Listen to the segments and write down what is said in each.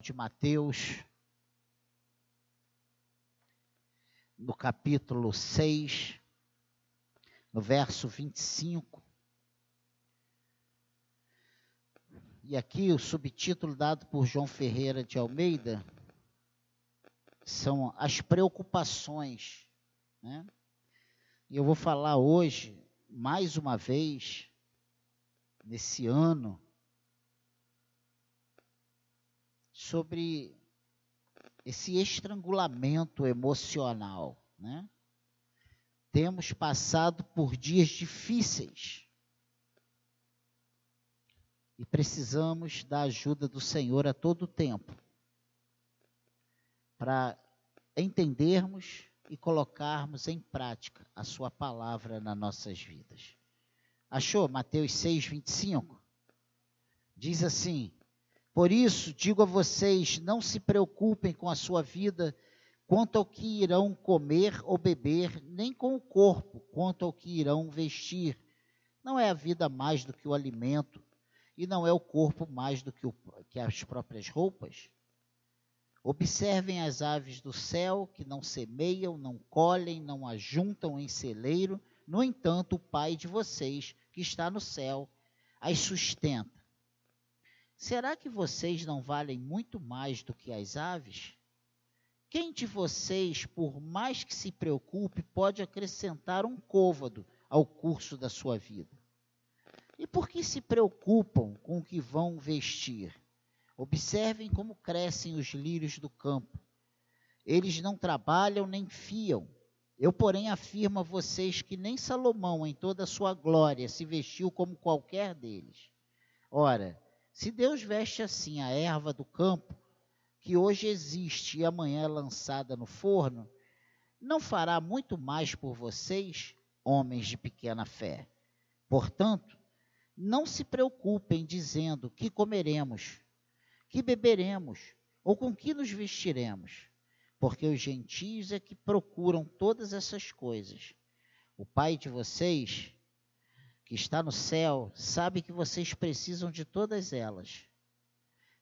de Mateus, no capítulo 6, no verso 25. E aqui o subtítulo dado por João Ferreira de Almeida são as preocupações. Né? E eu vou falar hoje, mais uma vez, nesse ano, sobre esse estrangulamento emocional, né? Temos passado por dias difíceis e precisamos da ajuda do Senhor a todo tempo para entendermos e colocarmos em prática a Sua palavra nas nossas vidas. Achou Mateus 6, 25? Diz assim: por isso, digo a vocês: não se preocupem com a sua vida quanto ao que irão comer ou beber, nem com o corpo quanto ao que irão vestir. Não é a vida mais do que o alimento, e não é o corpo mais do que, o, que as próprias roupas? Observem as aves do céu, que não semeiam, não colhem, não ajuntam em celeiro, no entanto, o Pai de vocês, que está no céu, as sustenta. Será que vocês não valem muito mais do que as aves? Quem de vocês, por mais que se preocupe, pode acrescentar um côvado ao curso da sua vida? E por que se preocupam com o que vão vestir? Observem como crescem os lírios do campo. Eles não trabalham nem fiam. Eu, porém, afirmo a vocês que nem Salomão, em toda a sua glória, se vestiu como qualquer deles. Ora, se Deus veste assim a erva do campo, que hoje existe e amanhã é lançada no forno, não fará muito mais por vocês, homens de pequena fé. Portanto, não se preocupem dizendo que comeremos, que beberemos ou com que nos vestiremos, porque os gentios é que procuram todas essas coisas. O Pai de vocês que está no céu sabe que vocês precisam de todas elas.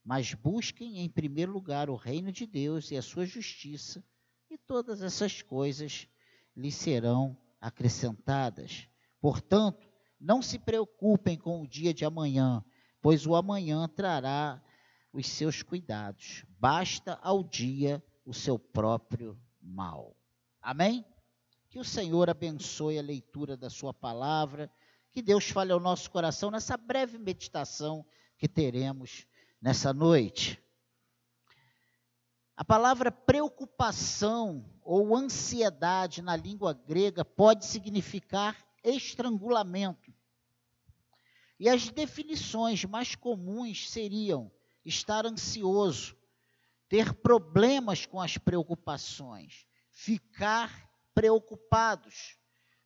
Mas busquem em primeiro lugar o reino de Deus e a sua justiça, e todas essas coisas lhes serão acrescentadas. Portanto, não se preocupem com o dia de amanhã, pois o amanhã trará os seus cuidados. Basta ao dia o seu próprio mal. Amém? Que o Senhor abençoe a leitura da sua palavra que Deus fale ao nosso coração nessa breve meditação que teremos nessa noite. A palavra preocupação ou ansiedade na língua grega pode significar estrangulamento. E as definições mais comuns seriam estar ansioso, ter problemas com as preocupações, ficar preocupados,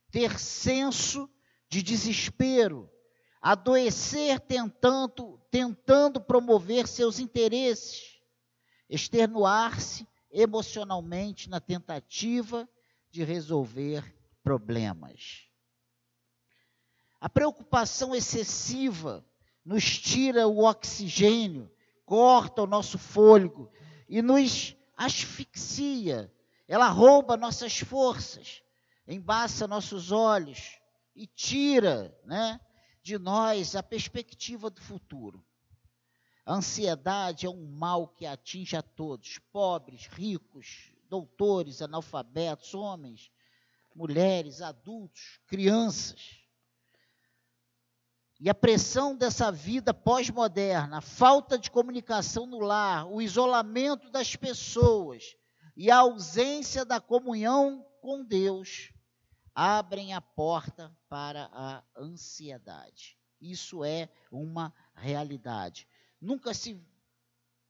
ter senso de desespero, adoecer tentando, tentando promover seus interesses, externuar-se emocionalmente na tentativa de resolver problemas. A preocupação excessiva nos tira o oxigênio, corta o nosso fôlego e nos asfixia. Ela rouba nossas forças, embaça nossos olhos, e tira né, de nós a perspectiva do futuro. A ansiedade é um mal que atinge a todos, pobres, ricos, doutores, analfabetos, homens, mulheres, adultos, crianças. E a pressão dessa vida pós-moderna, a falta de comunicação no lar, o isolamento das pessoas e a ausência da comunhão com Deus abrem a porta para a ansiedade. Isso é uma realidade. Nunca se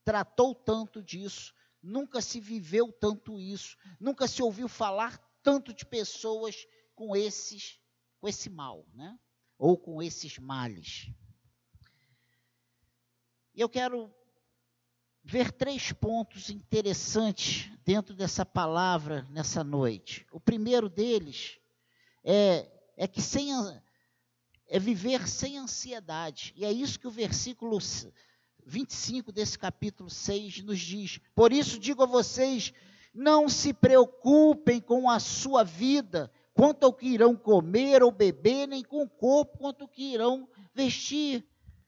tratou tanto disso, nunca se viveu tanto isso, nunca se ouviu falar tanto de pessoas com esses com esse mal, né? Ou com esses males. E eu quero ver três pontos interessantes dentro dessa palavra nessa noite. O primeiro deles é, é que sem é viver sem ansiedade. E é isso que o versículo 25 desse capítulo 6 nos diz: Por isso digo a vocês, não se preocupem com a sua vida, quanto ao que irão comer ou beber, nem com o corpo, quanto ao que irão vestir.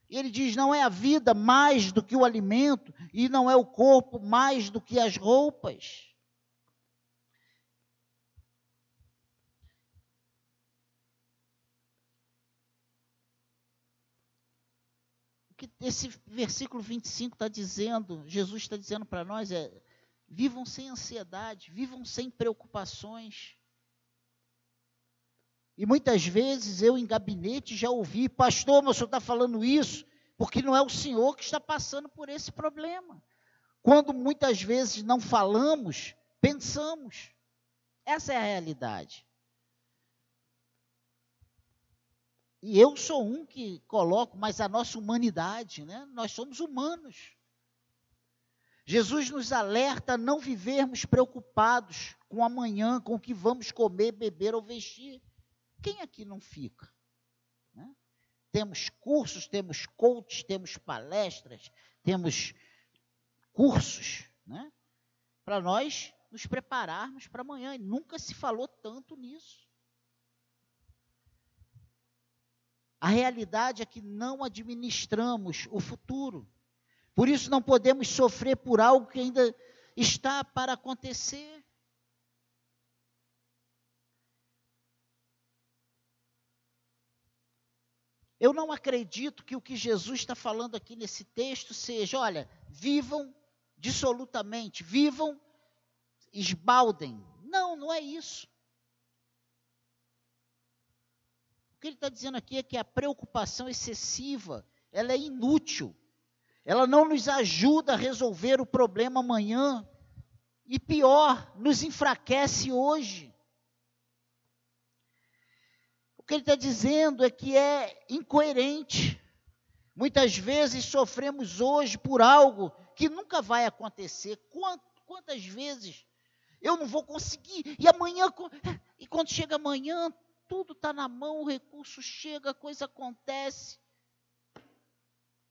Ele diz: não é a vida mais do que o alimento, e não é o corpo mais do que as roupas. Esse versículo 25 está dizendo, Jesus está dizendo para nós é: vivam sem ansiedade, vivam sem preocupações. E muitas vezes eu em gabinete já ouvi, pastor, mas o senhor está falando isso, porque não é o senhor que está passando por esse problema. Quando muitas vezes não falamos, pensamos. Essa é a realidade. E eu sou um que coloco, mas a nossa humanidade, né? Nós somos humanos. Jesus nos alerta a não vivermos preocupados com amanhã, com o que vamos comer, beber ou vestir. Quem aqui não fica? Né? Temos cursos, temos coaches, temos palestras, temos cursos, né? Para nós nos prepararmos para amanhã. E nunca se falou tanto nisso. A realidade é que não administramos o futuro. Por isso não podemos sofrer por algo que ainda está para acontecer. Eu não acredito que o que Jesus está falando aqui nesse texto seja, olha, vivam dissolutamente, vivam, esbaldem. Não, não é isso. O que ele está dizendo aqui é que a preocupação excessiva, ela é inútil. Ela não nos ajuda a resolver o problema amanhã. E pior, nos enfraquece hoje. O que ele está dizendo é que é incoerente. Muitas vezes sofremos hoje por algo que nunca vai acontecer. Quantas vezes eu não vou conseguir? E amanhã, e quando chega amanhã, tudo está na mão, o recurso chega, a coisa acontece.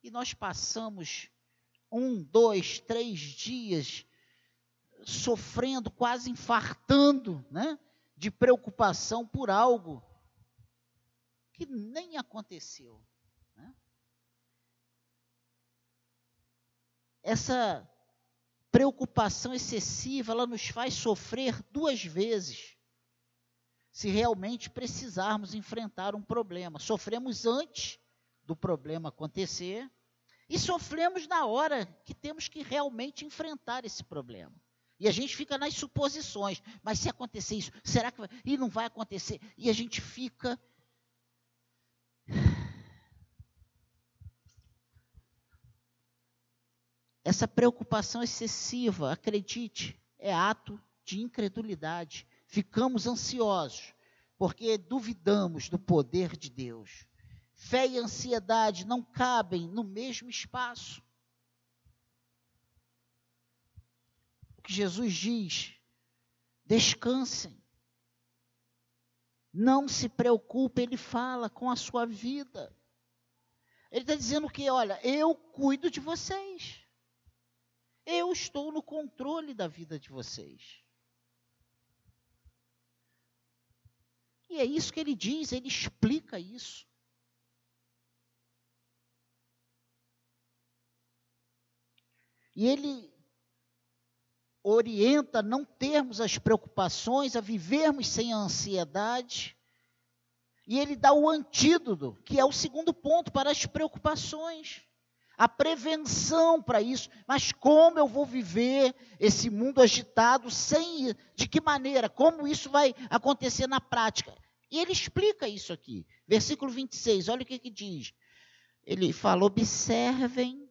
E nós passamos um, dois, três dias sofrendo, quase infartando, né? De preocupação por algo que nem aconteceu. Né? Essa preocupação excessiva, ela nos faz sofrer duas vezes. Se realmente precisarmos enfrentar um problema. Sofremos antes do problema acontecer e sofremos na hora que temos que realmente enfrentar esse problema. E a gente fica nas suposições. Mas se acontecer isso, será que vai? E não vai acontecer? E a gente fica essa preocupação excessiva, acredite, é ato de incredulidade. Ficamos ansiosos porque duvidamos do poder de Deus. Fé e ansiedade não cabem no mesmo espaço. O que Jesus diz: descansem. Não se preocupe, ele fala com a sua vida. Ele está dizendo que, olha, eu cuido de vocês. Eu estou no controle da vida de vocês. E é isso que ele diz, ele explica isso. E ele orienta a não termos as preocupações, a vivermos sem a ansiedade. E ele dá o antídoto, que é o segundo ponto para as preocupações. A prevenção para isso. Mas como eu vou viver esse mundo agitado sem de que maneira? Como isso vai acontecer na prática? E ele explica isso aqui. Versículo 26, olha o que, que diz. Ele fala: observem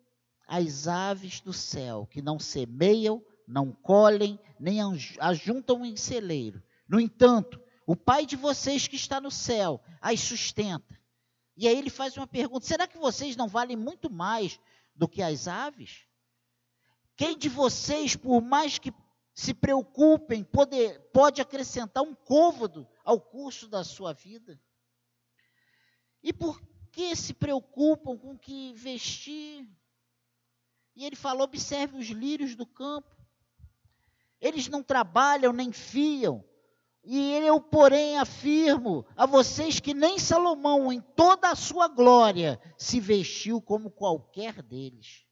as aves do céu, que não semeiam, não colhem, nem ajuntam em celeiro. No entanto, o Pai de vocês que está no céu as sustenta. E aí ele faz uma pergunta: será que vocês não valem muito mais do que as aves? Quem de vocês, por mais que se preocupem, pode, pode acrescentar um côvado ao curso da sua vida? E por que se preocupam com o que vestir? E ele falou: observe os lírios do campo. Eles não trabalham nem fiam. E eu, porém, afirmo a vocês que nem Salomão, em toda a sua glória, se vestiu como qualquer deles.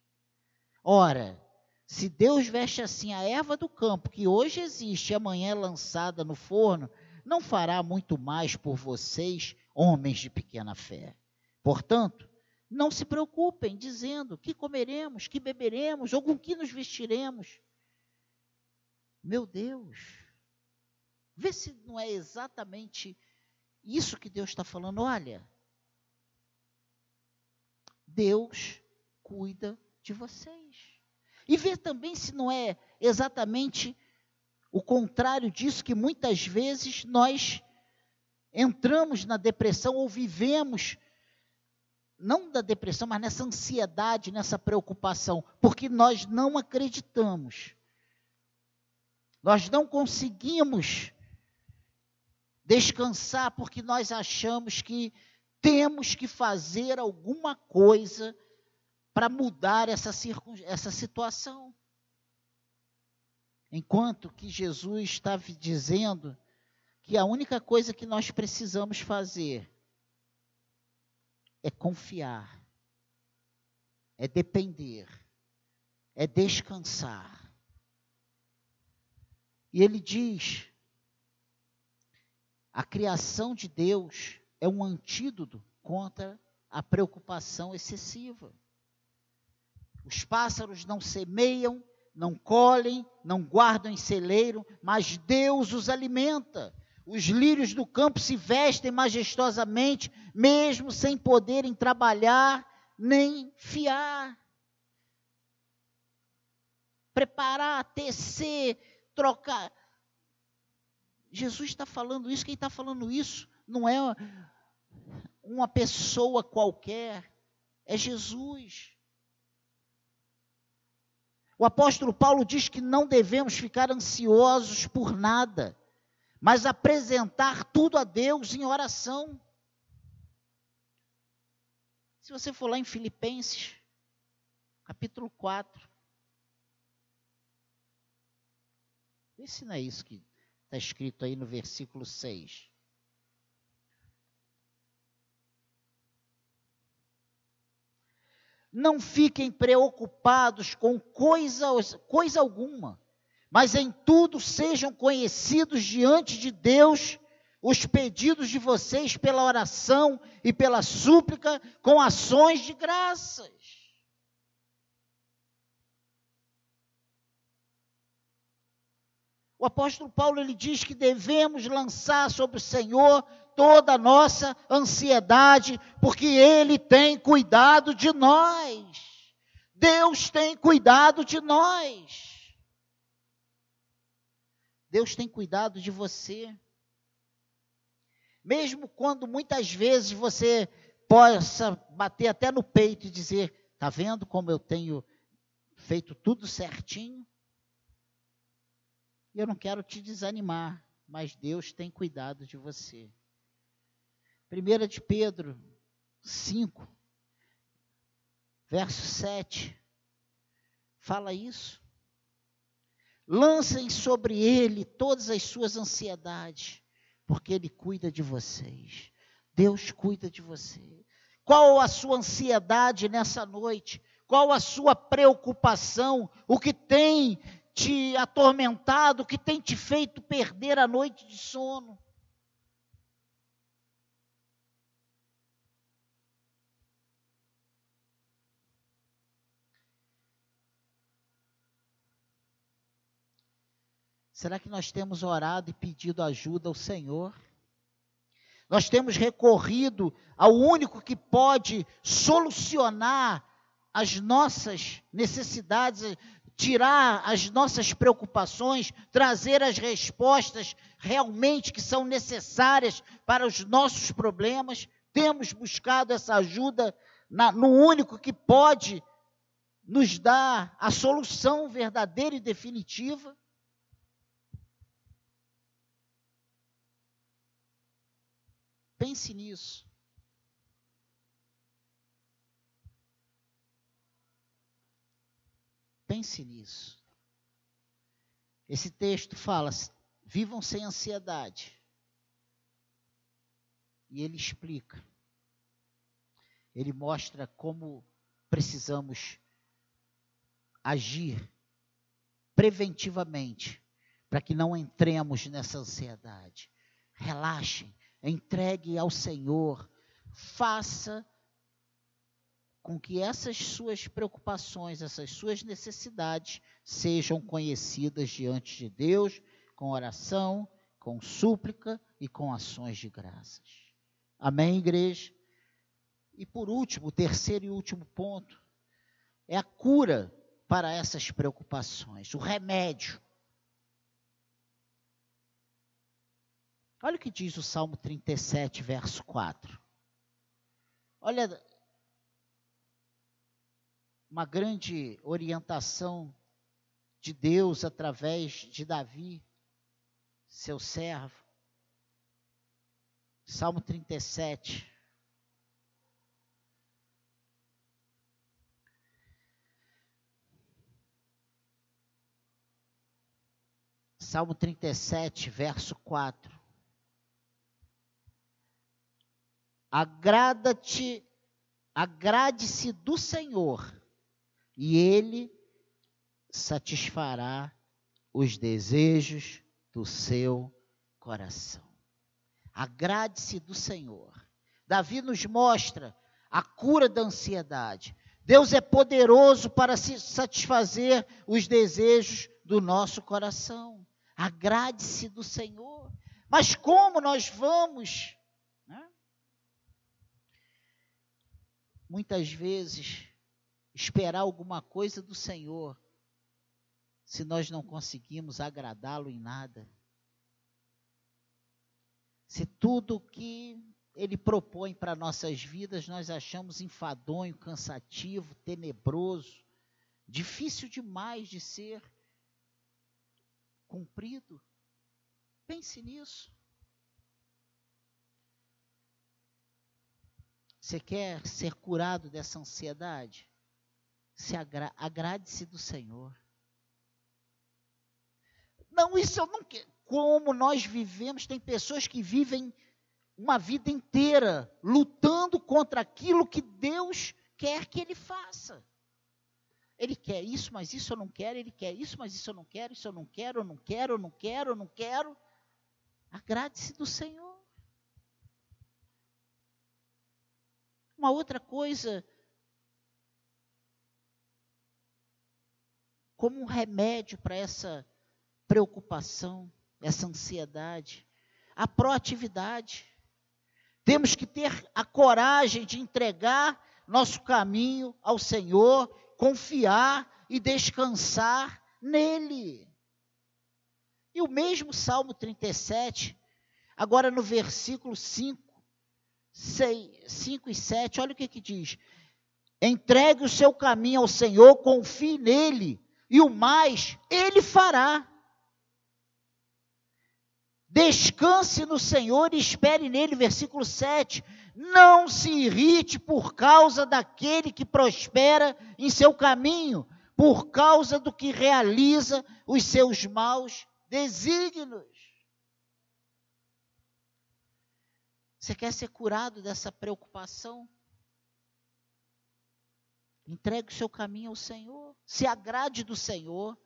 Ora, se Deus veste assim a erva do campo, que hoje existe e amanhã é lançada no forno, não fará muito mais por vocês, homens de pequena fé. Portanto, não se preocupem dizendo que comeremos, que beberemos ou com que nos vestiremos. Meu Deus, vê se não é exatamente isso que Deus está falando. Olha, Deus cuida de vocês. E vê também se não é exatamente o contrário disso que muitas vezes nós entramos na depressão ou vivemos não da depressão, mas nessa ansiedade, nessa preocupação, porque nós não acreditamos. Nós não conseguimos descansar porque nós achamos que temos que fazer alguma coisa para mudar essa, essa situação. Enquanto que Jesus estava dizendo que a única coisa que nós precisamos fazer é confiar, é depender, é descansar. E ele diz: a criação de Deus é um antídoto contra a preocupação excessiva. Os pássaros não semeiam, não colhem, não guardam em celeiro, mas Deus os alimenta. Os lírios do campo se vestem majestosamente, mesmo sem poderem trabalhar nem fiar. Preparar, tecer, trocar. Jesus está falando isso, quem está falando isso não é uma pessoa qualquer, é Jesus. O apóstolo Paulo diz que não devemos ficar ansiosos por nada, mas apresentar tudo a Deus em oração. Se você for lá em Filipenses, capítulo 4, vê se não é isso que está escrito aí no versículo 6. Não fiquem preocupados com coisa, coisa alguma, mas em tudo sejam conhecidos diante de Deus os pedidos de vocês pela oração e pela súplica com ações de graças. O apóstolo Paulo ele diz que devemos lançar sobre o Senhor toda a nossa ansiedade, porque ele tem cuidado de nós. Deus tem cuidado de nós. Deus tem cuidado de você. Mesmo quando muitas vezes você possa bater até no peito e dizer: "Tá vendo como eu tenho feito tudo certinho?" Eu não quero te desanimar, mas Deus tem cuidado de você. 1 de Pedro 5, verso 7, fala isso. Lancem sobre ele todas as suas ansiedades, porque ele cuida de vocês. Deus cuida de você. Qual a sua ansiedade nessa noite? Qual a sua preocupação? O que tem te atormentado, que tem te feito perder a noite de sono. Será que nós temos orado e pedido ajuda ao Senhor? Nós temos recorrido ao único que pode solucionar as nossas necessidades, tirar as nossas preocupações, trazer as respostas realmente que são necessárias para os nossos problemas. Temos buscado essa ajuda na, no único que pode nos dar a solução verdadeira e definitiva. Pense nisso. Pense nisso. Esse texto fala: vivam sem ansiedade. E ele explica. Ele mostra como precisamos agir preventivamente para que não entremos nessa ansiedade. Relaxem, entregue ao Senhor, faça com que essas suas preocupações, essas suas necessidades sejam conhecidas diante de Deus com oração, com súplica e com ações de graças. Amém, igreja? E por último, o terceiro e último ponto é a cura para essas preocupações, o remédio. Olha o que diz o Salmo 37, verso 4. Olha uma grande orientação de Deus através de Davi, seu servo. Salmo 37. Salmo 37, verso 4. Agrada-te, agrade-se do Senhor, e Ele satisfará os desejos do seu coração. Agrade-se do Senhor. Davi nos mostra a cura da ansiedade. Deus é poderoso para satisfazer os desejos do nosso coração. Agrade-se do Senhor. Mas como nós vamos? Né? Muitas vezes, esperar alguma coisa do Senhor, se nós não conseguimos agradá-lo em nada. Se tudo que ele propõe para nossas vidas nós achamos enfadonho, cansativo, tenebroso, difícil demais de ser cumprido. Pense nisso. Você quer ser curado dessa ansiedade? Se agra agrade-se do Senhor. Não, isso eu não quero. Como nós vivemos, tem pessoas que vivem uma vida inteira lutando contra aquilo que Deus quer que ele faça. Ele quer isso, mas isso eu não quero. Ele quer isso, mas isso eu não quero. Isso eu não quero, eu não quero, eu não quero, eu não quero. Agrade-se do Senhor. Uma outra coisa, como um remédio para essa preocupação, essa ansiedade, a proatividade. Temos que ter a coragem de entregar nosso caminho ao Senhor confiar e descansar nele. E o mesmo Salmo 37, agora no versículo 5, 6, 5 e 7, olha o que, que diz: entregue o seu caminho ao Senhor, confie nele, e o mais ele fará. Descanse no Senhor e espere nele, versículo 7. Não se irrite por causa daquele que prospera em seu caminho, por causa do que realiza os seus maus desígnios. Você quer ser curado dessa preocupação? Entregue o seu caminho ao Senhor. Se agrade do Senhor.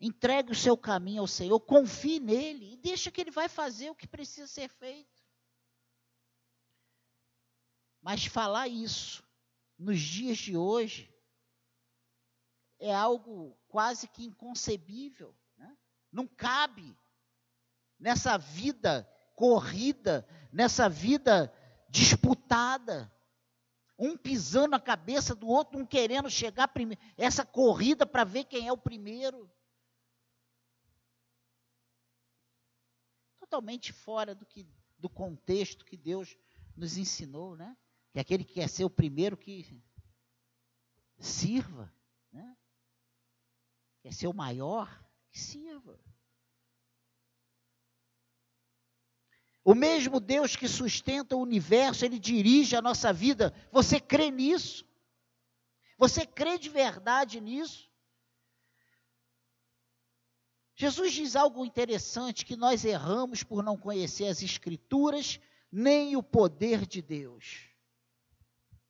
Entregue o seu caminho ao Senhor. Confie nele e deixa que ele vai fazer o que precisa ser feito. Mas falar isso nos dias de hoje é algo quase que inconcebível. Né? Não cabe nessa vida corrida, nessa vida disputada. Um pisando a cabeça do outro, um querendo chegar primeiro. Essa corrida para ver quem é o primeiro. Totalmente fora do, que, do contexto que Deus nos ensinou, né? que aquele que quer ser o primeiro que sirva, né? quer ser o maior, que sirva. O mesmo Deus que sustenta o universo, ele dirige a nossa vida. Você crê nisso? Você crê de verdade nisso? Jesus diz algo interessante que nós erramos por não conhecer as escrituras nem o poder de Deus.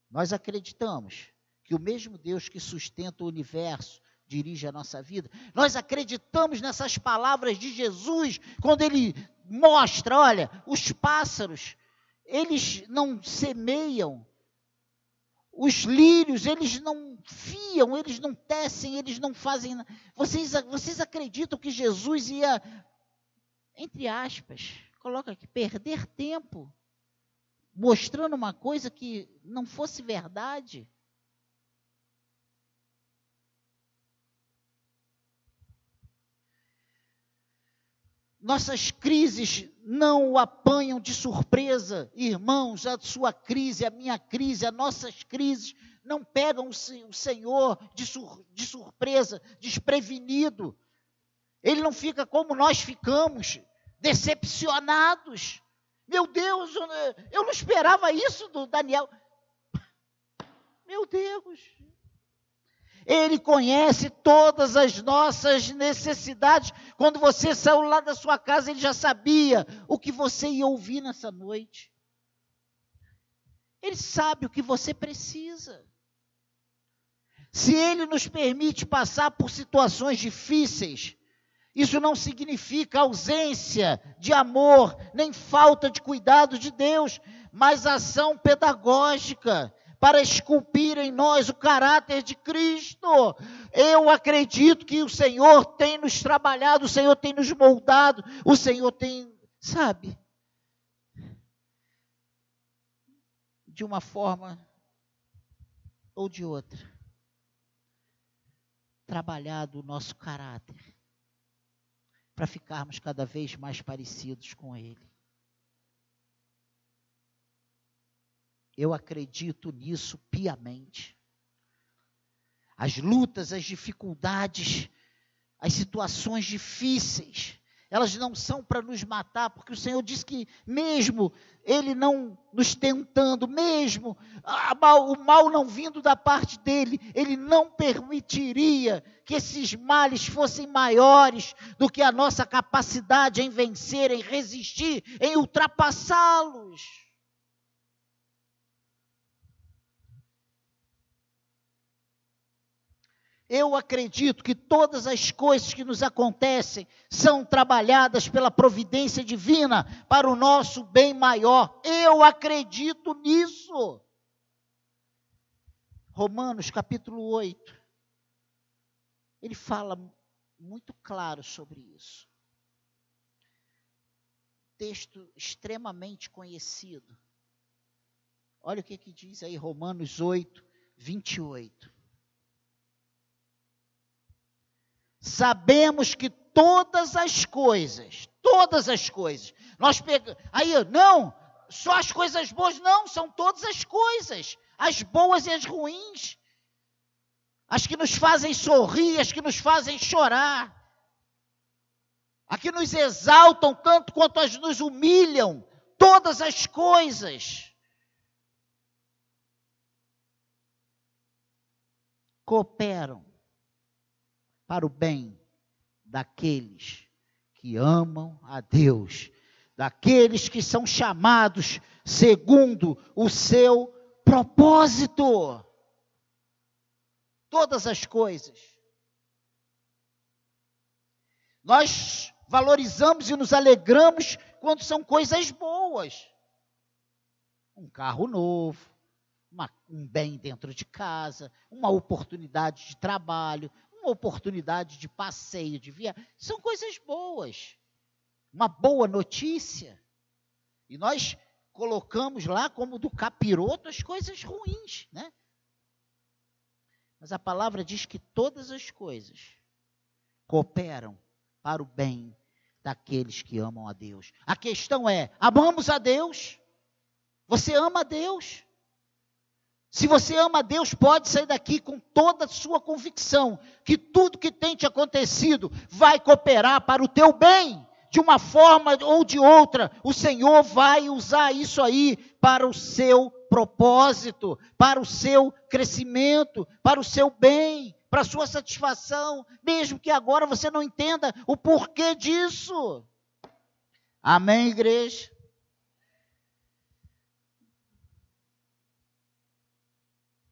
Nós acreditamos que o mesmo Deus que sustenta o universo, dirige a nossa vida. Nós acreditamos nessas palavras de Jesus quando ele mostra, olha, os pássaros, eles não semeiam, os lírios, eles não fiam, eles não tecem, eles não fazem. Vocês, vocês acreditam que Jesus ia, entre aspas, coloca aqui, perder tempo mostrando uma coisa que não fosse verdade? Nossas crises não o apanham de surpresa, irmãos. A sua crise, a minha crise, as nossas crises não pegam o Senhor de, sur de surpresa, desprevenido. Ele não fica como nós ficamos, decepcionados. Meu Deus, eu não esperava isso do Daniel. Meu Deus, ele conhece todas as nossas necessidades. Quando você saiu lá da sua casa, ele já sabia o que você ia ouvir nessa noite. Ele sabe o que você precisa. Se ele nos permite passar por situações difíceis, isso não significa ausência de amor, nem falta de cuidado de Deus, mas ação pedagógica para esculpir em nós o caráter de Cristo. Eu acredito que o Senhor tem nos trabalhado, o Senhor tem nos moldado, o Senhor tem, sabe, de uma forma ou de outra, trabalhado o nosso caráter para ficarmos cada vez mais parecidos com Ele. Eu acredito nisso piamente. As lutas, as dificuldades, as situações difíceis, elas não são para nos matar, porque o Senhor diz que, mesmo Ele não nos tentando, mesmo o mal não vindo da parte dele, Ele não permitiria que esses males fossem maiores do que a nossa capacidade em vencer, em resistir, em ultrapassá-los. Eu acredito que todas as coisas que nos acontecem são trabalhadas pela providência divina para o nosso bem maior. Eu acredito nisso. Romanos capítulo 8. Ele fala muito claro sobre isso. Texto extremamente conhecido. Olha o que, que diz aí, Romanos 8, 28. Sabemos que todas as coisas, todas as coisas, nós pegamos, aí, não, só as coisas boas, não, são todas as coisas, as boas e as ruins, as que nos fazem sorrir, as que nos fazem chorar, as que nos exaltam tanto quanto as nos humilham, todas as coisas. Cooperam para o bem daqueles que amam a Deus, daqueles que são chamados segundo o seu propósito. Todas as coisas. Nós valorizamos e nos alegramos quando são coisas boas. Um carro novo, uma, um bem dentro de casa, uma oportunidade de trabalho, uma oportunidade de passeio, de via, são coisas boas. Uma boa notícia. E nós colocamos lá como do capiroto as coisas ruins, né? Mas a palavra diz que todas as coisas cooperam para o bem daqueles que amam a Deus. A questão é: amamos a Deus? Você ama a Deus? Se você ama Deus, pode sair daqui com toda a sua convicção que tudo que tem te acontecido vai cooperar para o teu bem, de uma forma ou de outra. O Senhor vai usar isso aí para o seu propósito, para o seu crescimento, para o seu bem, para sua satisfação, mesmo que agora você não entenda o porquê disso. Amém, igreja?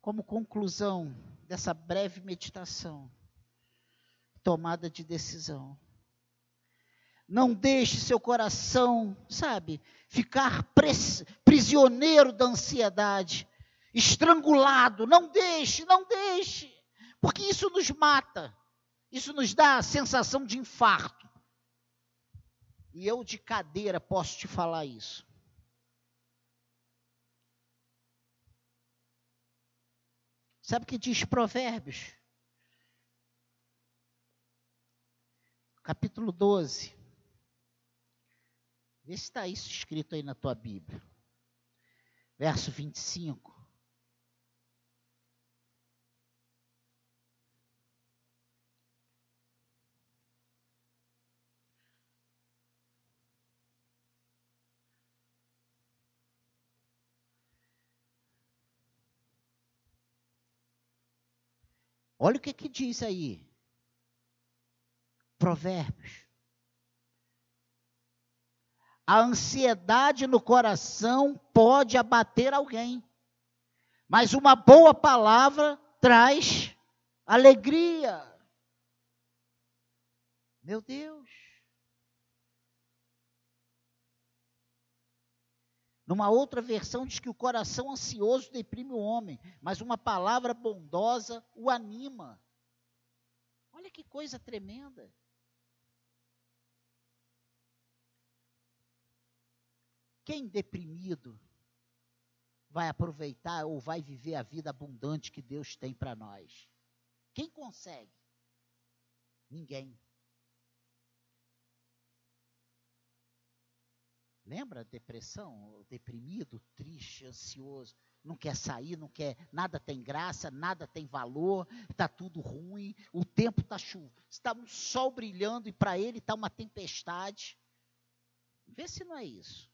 Como conclusão dessa breve meditação, tomada de decisão. Não deixe seu coração, sabe, ficar prisioneiro da ansiedade, estrangulado. Não deixe, não deixe, porque isso nos mata. Isso nos dá a sensação de infarto. E eu de cadeira posso te falar isso. Sabe o que diz Provérbios? Capítulo 12. Vê se está isso escrito aí na tua Bíblia. Verso 25. Olha o que, que diz aí. Provérbios. A ansiedade no coração pode abater alguém, mas uma boa palavra traz alegria. Meu Deus. Numa outra versão diz que o coração ansioso deprime o homem, mas uma palavra bondosa o anima. Olha que coisa tremenda. Quem deprimido vai aproveitar ou vai viver a vida abundante que Deus tem para nós? Quem consegue? Ninguém. Lembra depressão? Deprimido, triste, ansioso, não quer sair, não quer, nada tem graça, nada tem valor, está tudo ruim, o tempo está chuva, está um sol brilhando e para ele está uma tempestade. Vê se não é isso.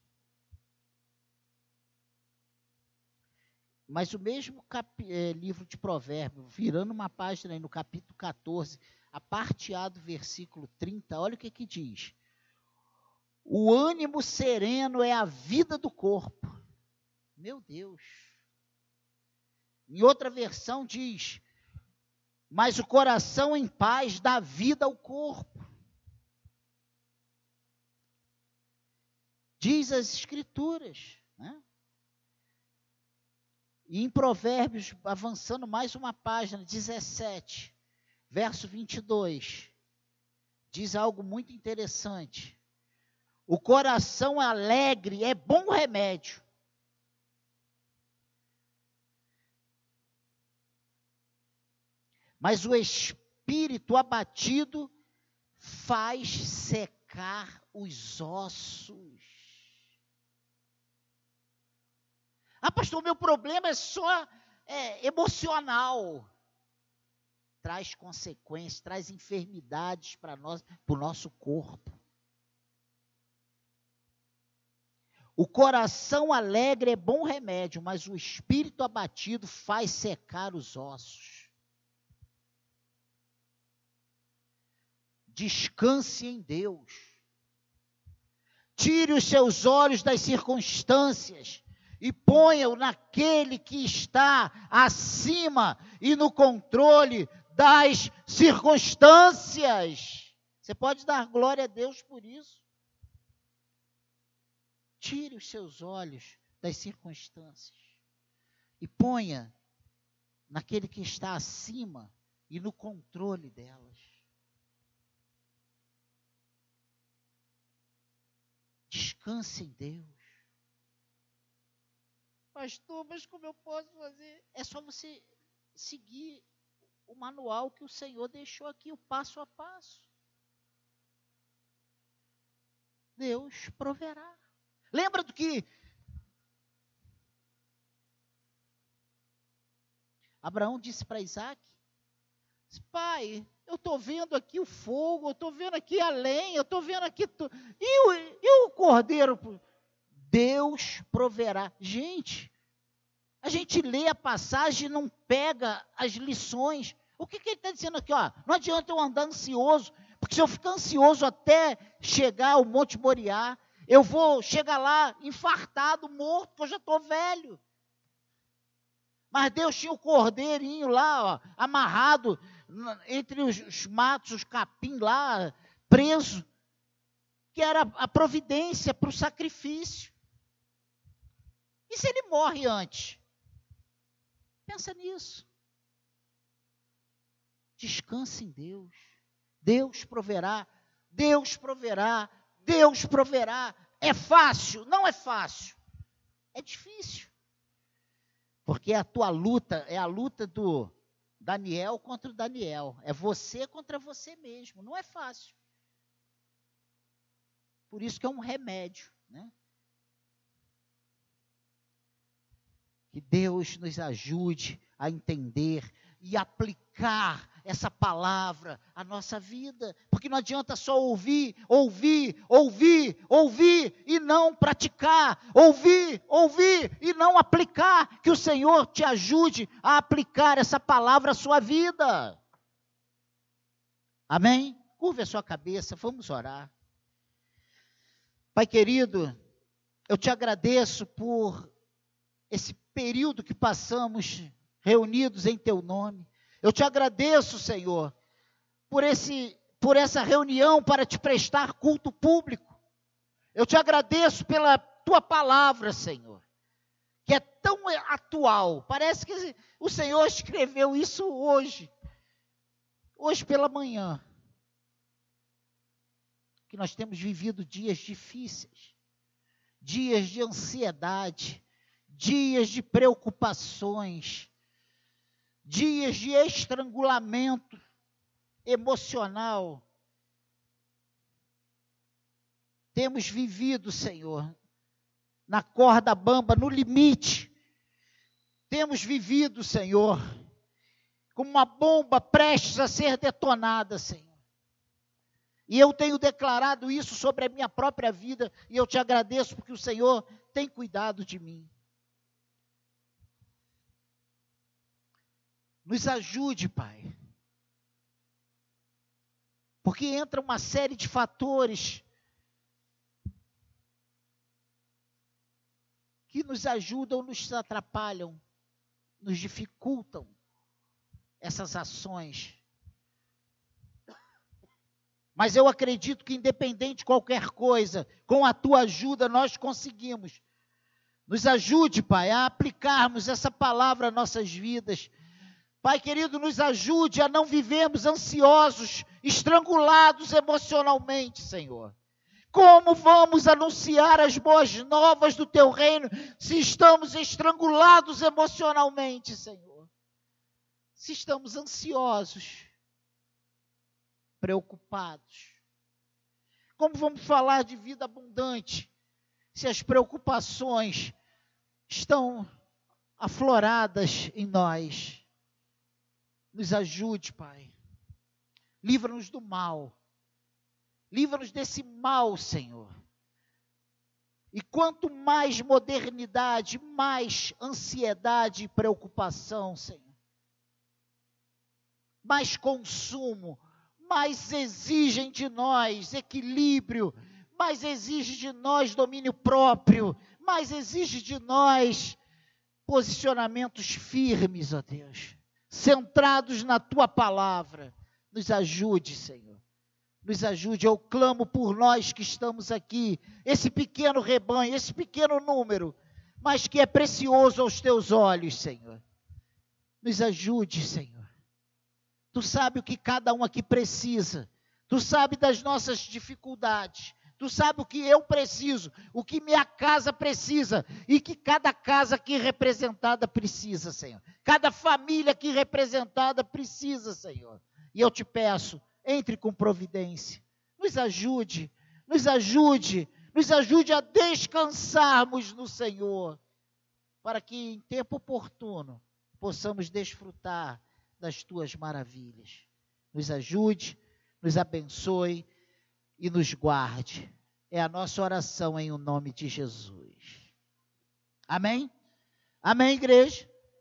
Mas o mesmo é, livro de Provérbios, virando uma página aí no capítulo 14, a parte A do versículo 30, olha o que que diz. O ânimo sereno é a vida do corpo. Meu Deus. Em outra versão diz: Mas o coração em paz dá vida ao corpo. Diz as Escrituras. Né? E em Provérbios, avançando mais uma página, 17, verso 22, diz algo muito interessante. O coração alegre é bom remédio. Mas o espírito abatido faz secar os ossos. Ah, pastor, meu problema é só é, emocional. Traz consequências, traz enfermidades para o nosso corpo. O coração alegre é bom remédio, mas o espírito abatido faz secar os ossos. Descanse em Deus. Tire os seus olhos das circunstâncias e ponha-o naquele que está acima e no controle das circunstâncias. Você pode dar glória a Deus por isso. Tire os seus olhos das circunstâncias e ponha naquele que está acima e no controle delas. Descanse em Deus. Pastor, mas como eu posso fazer? É só você seguir o manual que o Senhor deixou aqui, o passo a passo. Deus proverá. Lembra do que Abraão disse para Isaac? Pai, eu estou vendo aqui o fogo, eu estou vendo aqui a lenha, eu estou vendo aqui. Tu... E, o, e o cordeiro? Deus proverá. Gente, a gente lê a passagem e não pega as lições. O que, que ele está dizendo aqui? Ó, não adianta eu andar ansioso, porque se eu ficar ansioso até chegar ao Monte Moriá, eu vou chegar lá infartado, morto, porque eu já estou velho. Mas Deus tinha o cordeirinho lá, ó, amarrado entre os, os matos, os capim lá, preso, que era a providência para o sacrifício. E se ele morre antes? Pensa nisso. Descanse em Deus. Deus proverá. Deus proverá. Deus proverá. É fácil? Não é fácil. É difícil. Porque a tua luta é a luta do Daniel contra o Daniel. É você contra você mesmo. Não é fácil. Por isso que é um remédio. Né? Que Deus nos ajude a entender e aplicar essa palavra à nossa vida, porque não adianta só ouvir, ouvir, ouvir, ouvir e não praticar, ouvir, ouvir e não aplicar, que o Senhor te ajude a aplicar essa palavra à sua vida. Amém? Curve a sua cabeça, vamos orar. Pai querido, eu te agradeço por esse período que passamos reunidos em teu nome. Eu te agradeço, Senhor, por esse por essa reunião para te prestar culto público. Eu te agradeço pela tua palavra, Senhor, que é tão atual. Parece que o Senhor escreveu isso hoje, hoje pela manhã. Que nós temos vivido dias difíceis, dias de ansiedade, dias de preocupações, dias de estrangulamento emocional. Temos vivido, Senhor, na corda bamba, no limite. Temos vivido, Senhor, como uma bomba prestes a ser detonada, Senhor. E eu tenho declarado isso sobre a minha própria vida, e eu te agradeço porque o Senhor tem cuidado de mim. Nos ajude, Pai. Porque entra uma série de fatores que nos ajudam, nos atrapalham, nos dificultam essas ações. Mas eu acredito que, independente de qualquer coisa, com a tua ajuda nós conseguimos. Nos ajude, Pai, a aplicarmos essa palavra às nossas vidas Pai querido, nos ajude a não vivermos ansiosos, estrangulados emocionalmente, Senhor. Como vamos anunciar as boas novas do teu reino se estamos estrangulados emocionalmente, Senhor? Se estamos ansiosos, preocupados. Como vamos falar de vida abundante se as preocupações estão afloradas em nós? Nos ajude, Pai. Livra-nos do mal. Livra-nos desse mal, Senhor. E quanto mais modernidade, mais ansiedade e preocupação, Senhor. Mais consumo, mais exigem de nós equilíbrio, mais exige de nós domínio próprio, mais exige de nós posicionamentos firmes, ó Deus centrados na tua palavra. Nos ajude, Senhor. Nos ajude. Eu clamo por nós que estamos aqui, esse pequeno rebanho, esse pequeno número, mas que é precioso aos teus olhos, Senhor. Nos ajude, Senhor. Tu sabe o que cada um aqui precisa. Tu sabe das nossas dificuldades. Tu sabe o que eu preciso, o que minha casa precisa e que cada casa aqui representada precisa, Senhor. Cada família aqui representada precisa, Senhor. E eu te peço, entre com providência. Nos ajude, nos ajude, nos ajude a descansarmos no Senhor, para que em tempo oportuno possamos desfrutar das tuas maravilhas. Nos ajude, nos abençoe e nos guarde. É a nossa oração em o nome de Jesus. Amém? Amém, igreja?